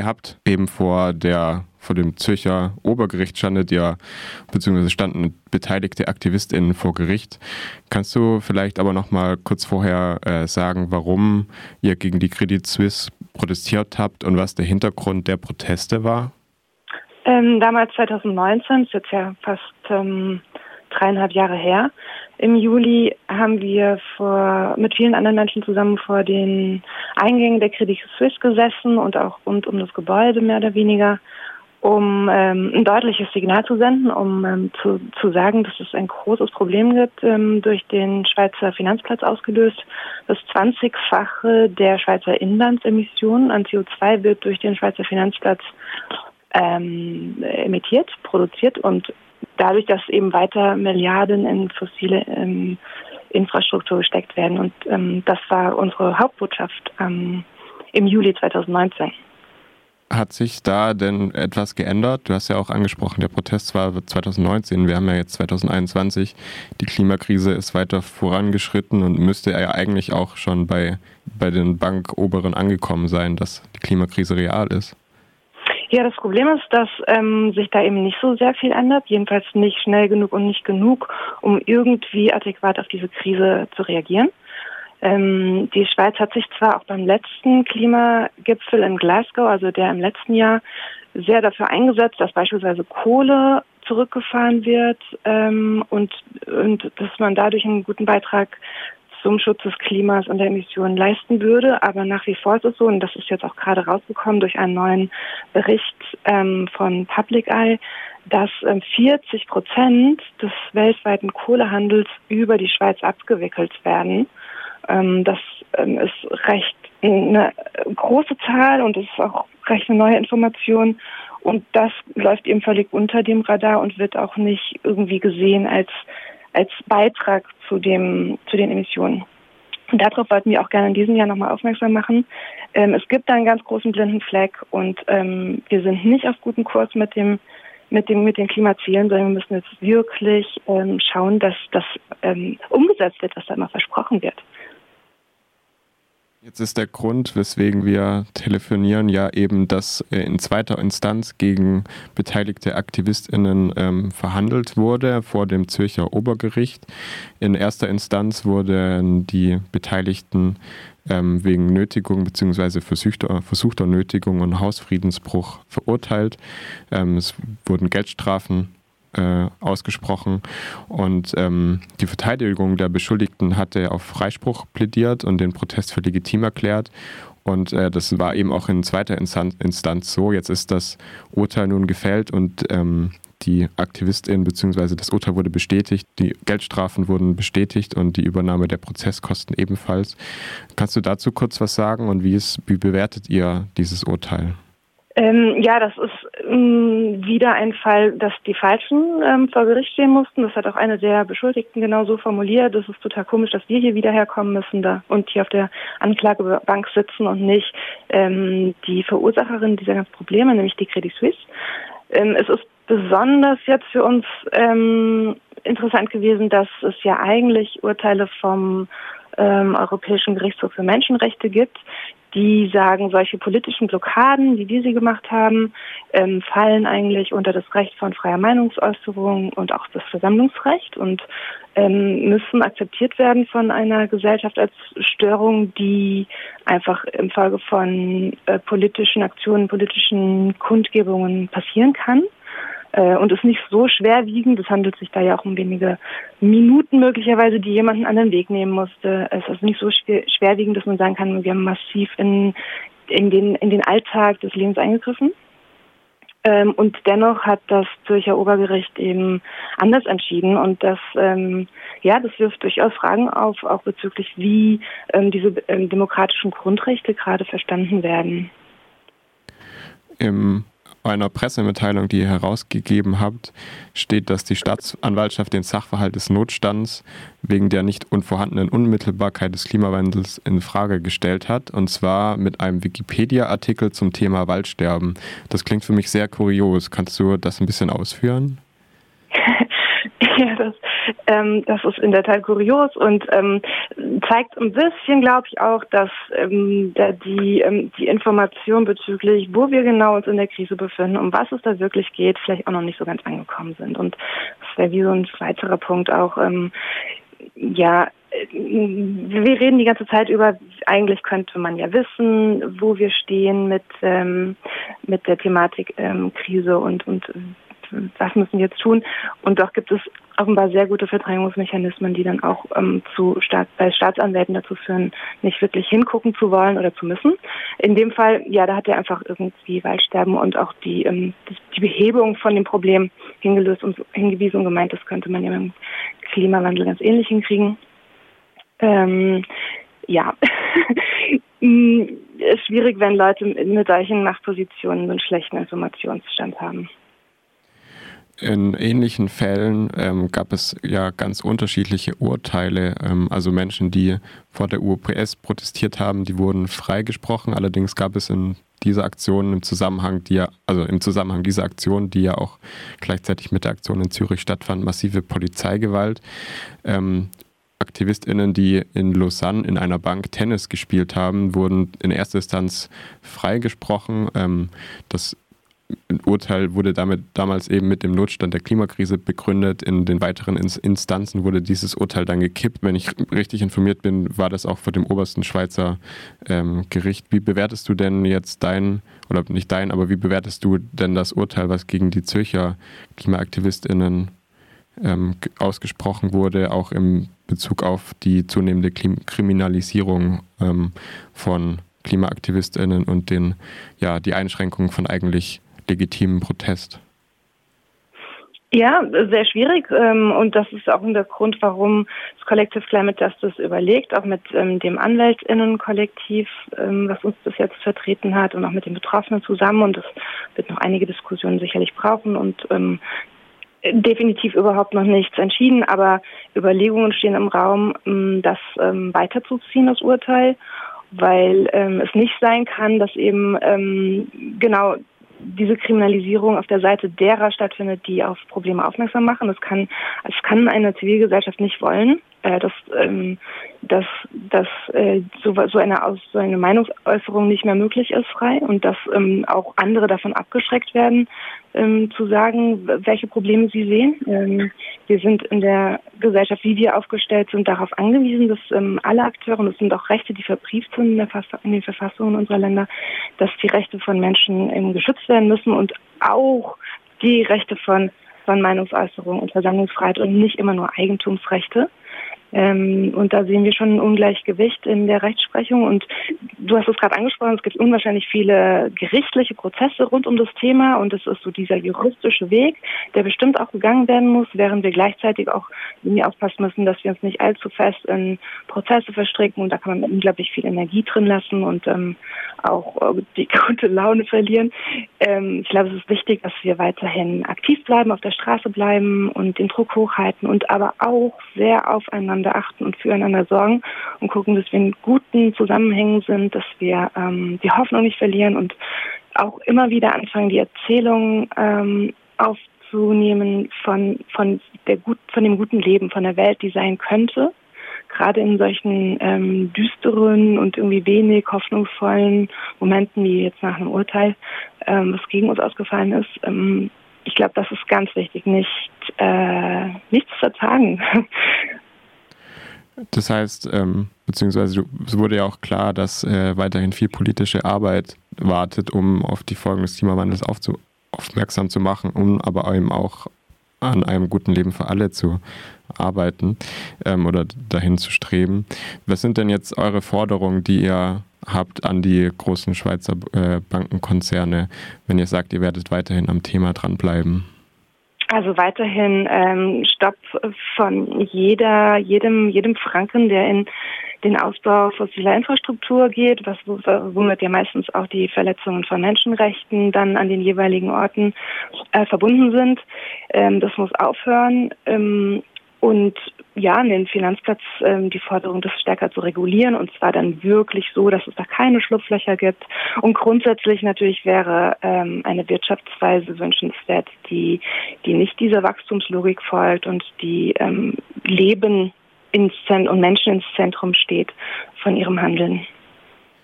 gehabt, eben vor der vor dem Zürcher Obergericht standet ja, beziehungsweise standen beteiligte AktivistInnen vor Gericht. Kannst du vielleicht aber noch mal kurz vorher äh, sagen, warum ihr gegen die Credit Suisse protestiert habt und was der Hintergrund der Proteste war? Ähm, damals 2019, ist jetzt ja fast ähm, dreieinhalb Jahre her. Im Juli haben wir vor, mit vielen anderen Menschen zusammen vor den Eingängen der Credit Suisse gesessen und auch rund um das Gebäude mehr oder weniger, um ähm, ein deutliches Signal zu senden, um ähm, zu, zu sagen, dass es ein großes Problem gibt, ähm, durch den Schweizer Finanzplatz ausgelöst. Das 20-fache der Schweizer Inlandsemissionen an CO2 wird durch den Schweizer Finanzplatz ähm, emittiert, produziert und dadurch, dass eben weiter Milliarden in fossile ähm, Infrastruktur gesteckt werden. Und ähm, das war unsere Hauptbotschaft ähm, im Juli 2019. Hat sich da denn etwas geändert? Du hast ja auch angesprochen, der Protest war 2019, wir haben ja jetzt 2021. Die Klimakrise ist weiter vorangeschritten und müsste ja eigentlich auch schon bei, bei den Bankoberen angekommen sein, dass die Klimakrise real ist. Ja, das Problem ist, dass ähm, sich da eben nicht so sehr viel ändert, jedenfalls nicht schnell genug und nicht genug, um irgendwie adäquat auf diese Krise zu reagieren. Ähm, die Schweiz hat sich zwar auch beim letzten Klimagipfel in Glasgow, also der im letzten Jahr, sehr dafür eingesetzt, dass beispielsweise Kohle zurückgefahren wird ähm, und, und dass man dadurch einen guten Beitrag zum Schutz des Klimas und der Emissionen leisten würde. Aber nach wie vor ist es so, und das ist jetzt auch gerade rausgekommen durch einen neuen Bericht ähm, von Public Eye, dass ähm, 40 Prozent des weltweiten Kohlehandels über die Schweiz abgewickelt werden. Ähm, das ähm, ist recht eine große Zahl und es ist auch recht eine neue Information. Und das läuft eben völlig unter dem Radar und wird auch nicht irgendwie gesehen als als Beitrag zu, dem, zu den Emissionen. Und darauf wollten wir auch gerne in diesem Jahr nochmal aufmerksam machen. Ähm, es gibt da einen ganz großen blinden Fleck und ähm, wir sind nicht auf gutem Kurs mit dem mit dem mit den Klimazielen, sondern wir müssen jetzt wirklich ähm, schauen, dass das ähm, umgesetzt wird, was da immer versprochen wird. Jetzt ist der Grund, weswegen wir telefonieren, ja eben, dass äh, in zweiter Instanz gegen beteiligte AktivistInnen ähm, verhandelt wurde vor dem Zürcher Obergericht. In erster Instanz wurden die Beteiligten ähm, wegen Nötigung bzw. Versuchter, versuchter Nötigung und Hausfriedensbruch verurteilt. Ähm, es wurden Geldstrafen äh, ausgesprochen. Und ähm, die Verteidigung der Beschuldigten hatte auf Freispruch plädiert und den Protest für legitim erklärt. Und äh, das war eben auch in zweiter Instanz so. Jetzt ist das Urteil nun gefällt und ähm, die Aktivistin bzw. das Urteil wurde bestätigt, die Geldstrafen wurden bestätigt und die Übernahme der Prozesskosten ebenfalls. Kannst du dazu kurz was sagen und wie, ist, wie bewertet ihr dieses Urteil? Ähm, ja, das ist wieder ein Fall, dass die Falschen ähm, vor Gericht stehen mussten. Das hat auch eine der Beschuldigten genau so formuliert. Das ist total komisch, dass wir hier wieder herkommen müssen da und hier auf der Anklagebank sitzen und nicht ähm, die Verursacherin dieser ganzen Probleme, nämlich die Credit Suisse. Ähm, es ist besonders jetzt für uns ähm, interessant gewesen, dass es ja eigentlich Urteile vom ähm, Europäischen Gerichtshof für Menschenrechte gibt, die sagen, solche politischen Blockaden, wie wir sie gemacht haben, ähm, fallen eigentlich unter das Recht von freier Meinungsäußerung und auch das Versammlungsrecht und ähm, müssen akzeptiert werden von einer Gesellschaft als Störung, die einfach im Folge von äh, politischen Aktionen, politischen Kundgebungen passieren kann äh, und ist nicht so schwerwiegend. Es handelt sich da ja auch um wenige Minuten möglicherweise, die jemanden an den Weg nehmen musste. Es ist nicht so schwer, schwerwiegend, dass man sagen kann, wir haben massiv in, in, den, in den Alltag des Lebens eingegriffen. Ähm, und dennoch hat das Zürcher Obergericht eben anders entschieden und das, ähm, ja, das wirft durchaus Fragen auf, auch bezüglich wie ähm, diese ähm, demokratischen Grundrechte gerade verstanden werden. Im einer Pressemitteilung, die ihr herausgegeben habt, steht, dass die Staatsanwaltschaft den Sachverhalt des Notstands wegen der nicht unvorhandenen Unmittelbarkeit des Klimawandels in Frage gestellt hat, und zwar mit einem Wikipedia-Artikel zum Thema Waldsterben. Das klingt für mich sehr kurios. Kannst du das ein bisschen ausführen? ja, das Ähm, das ist in der Tat kurios und ähm, zeigt ein bisschen, glaube ich, auch, dass ähm, da die, ähm, die Information bezüglich, wo wir genau uns in der Krise befinden, um was es da wirklich geht, vielleicht auch noch nicht so ganz angekommen sind. Und das wäre wie so ein weiterer Punkt auch, ähm, ja, wir reden die ganze Zeit über, eigentlich könnte man ja wissen, wo wir stehen mit, ähm, mit der Thematik ähm, Krise und, und was müssen wir jetzt tun. Und doch gibt es offenbar sehr gute Verdrängungsmechanismen, die dann auch ähm, zu Staat, bei Staatsanwälten dazu führen, nicht wirklich hingucken zu wollen oder zu müssen. In dem Fall, ja, da hat er einfach irgendwie Waldsterben und auch die, ähm, die Behebung von dem Problem hingelöst und hingewiesen und gemeint, das könnte man ja dem Klimawandel ganz ähnlich hinkriegen. Ähm, ja, mm, ist schwierig, wenn Leute mit solchen Machtpositionen einen schlechten Informationsstand haben. In ähnlichen Fällen ähm, gab es ja ganz unterschiedliche Urteile. Ähm, also Menschen, die vor der UPS protestiert haben, die wurden freigesprochen. Allerdings gab es in dieser Aktion im Zusammenhang, die ja, also im Zusammenhang dieser Aktion, die ja auch gleichzeitig mit der Aktion in Zürich stattfand, massive Polizeigewalt. Ähm, AktivistInnen, die in Lausanne in einer Bank Tennis gespielt haben, wurden in erster Instanz freigesprochen. Ähm, das Urteil wurde damit damals eben mit dem Notstand der Klimakrise begründet. In den weiteren Instanzen wurde dieses Urteil dann gekippt. Wenn ich richtig informiert bin, war das auch vor dem obersten Schweizer ähm, Gericht. Wie bewertest du denn jetzt dein, oder nicht dein, aber wie bewertest du denn das Urteil, was gegen die Zürcher KlimaaktivistInnen ähm, ausgesprochen wurde, auch im Bezug auf die zunehmende Kriminalisierung ähm, von KlimaaktivistInnen und den, ja, die Einschränkung von eigentlich legitimen Protest? Ja, sehr schwierig. Ähm, und das ist auch der Grund, warum das Collective Climate Justice überlegt, auch mit ähm, dem Anwältinnenkollektiv, ähm, was uns bis jetzt vertreten hat und auch mit den Betroffenen zusammen. Und es wird noch einige Diskussionen sicherlich brauchen. Und definitiv überhaupt noch nichts entschieden, aber Überlegungen stehen im Raum, das weiterzuziehen, das Urteil, weil es nicht sein kann, dass eben genau diese Kriminalisierung auf der Seite derer stattfindet, die auf Probleme aufmerksam machen. Das kann, das kann eine Zivilgesellschaft nicht wollen, dass, ähm, dass, dass äh, so, so, eine, so eine Meinungsäußerung nicht mehr möglich ist frei und dass ähm, auch andere davon abgeschreckt werden, ähm, zu sagen, welche Probleme sie sehen. Ähm, wir sind in der Gesellschaft, wie wir aufgestellt sind, darauf angewiesen, dass ähm, alle Akteure, und es sind auch Rechte, die verbrieft sind in, der in den Verfassungen unserer Länder, dass die Rechte von Menschen ähm, geschützt werden müssen und auch die Rechte von, von Meinungsäußerung und Versammlungsfreiheit und nicht immer nur Eigentumsrechte. Ähm, und da sehen wir schon ein Ungleichgewicht in der Rechtsprechung. Und du hast es gerade angesprochen, es gibt unwahrscheinlich viele gerichtliche Prozesse rund um das Thema. Und es ist so dieser juristische Weg, der bestimmt auch gegangen werden muss, während wir gleichzeitig auch irgendwie aufpassen müssen, dass wir uns nicht allzu fest in Prozesse verstricken. Und da kann man unglaublich viel Energie drin lassen und ähm, auch äh, die gute Laune verlieren. Ähm, ich glaube, es ist wichtig, dass wir weiterhin aktiv bleiben, auf der Straße bleiben und den Druck hochhalten und aber auch sehr aufeinander aufeinander achten und füreinander sorgen und gucken, dass wir in guten Zusammenhängen sind, dass wir ähm, die Hoffnung nicht verlieren und auch immer wieder anfangen, die Erzählungen ähm, aufzunehmen von, von, der gut, von dem guten Leben, von der Welt, die sein könnte. Gerade in solchen ähm, düsteren und irgendwie wenig hoffnungsvollen Momenten, wie jetzt nach einem Urteil, ähm, was gegen uns ausgefallen ist, ähm, ich glaube, das ist ganz wichtig, nicht, äh, nichts verzagen. Das heißt, ähm, beziehungsweise es wurde ja auch klar, dass äh, weiterhin viel politische Arbeit wartet, um auf die Folgen des Klimawandels aufzu aufmerksam zu machen, um aber eben auch an einem guten Leben für alle zu arbeiten ähm, oder dahin zu streben. Was sind denn jetzt eure Forderungen, die ihr habt an die großen Schweizer äh, Bankenkonzerne, wenn ihr sagt, ihr werdet weiterhin am Thema dranbleiben? Also weiterhin ähm, Stopp von jeder, jedem, jedem Franken, der in den Ausbau fossiler Infrastruktur geht, was womit ja meistens auch die Verletzungen von Menschenrechten dann an den jeweiligen Orten äh, verbunden sind. Ähm, das muss aufhören. Ähm, und ja, an den Finanzplatz ähm, die Forderung, das stärker zu regulieren und zwar dann wirklich so, dass es da keine Schlupflöcher gibt. Und grundsätzlich natürlich wäre ähm, eine Wirtschaftsweise wünschenswert, die, die nicht dieser Wachstumslogik folgt und die ähm, Leben ins Zentrum und Menschen ins Zentrum steht von ihrem Handeln.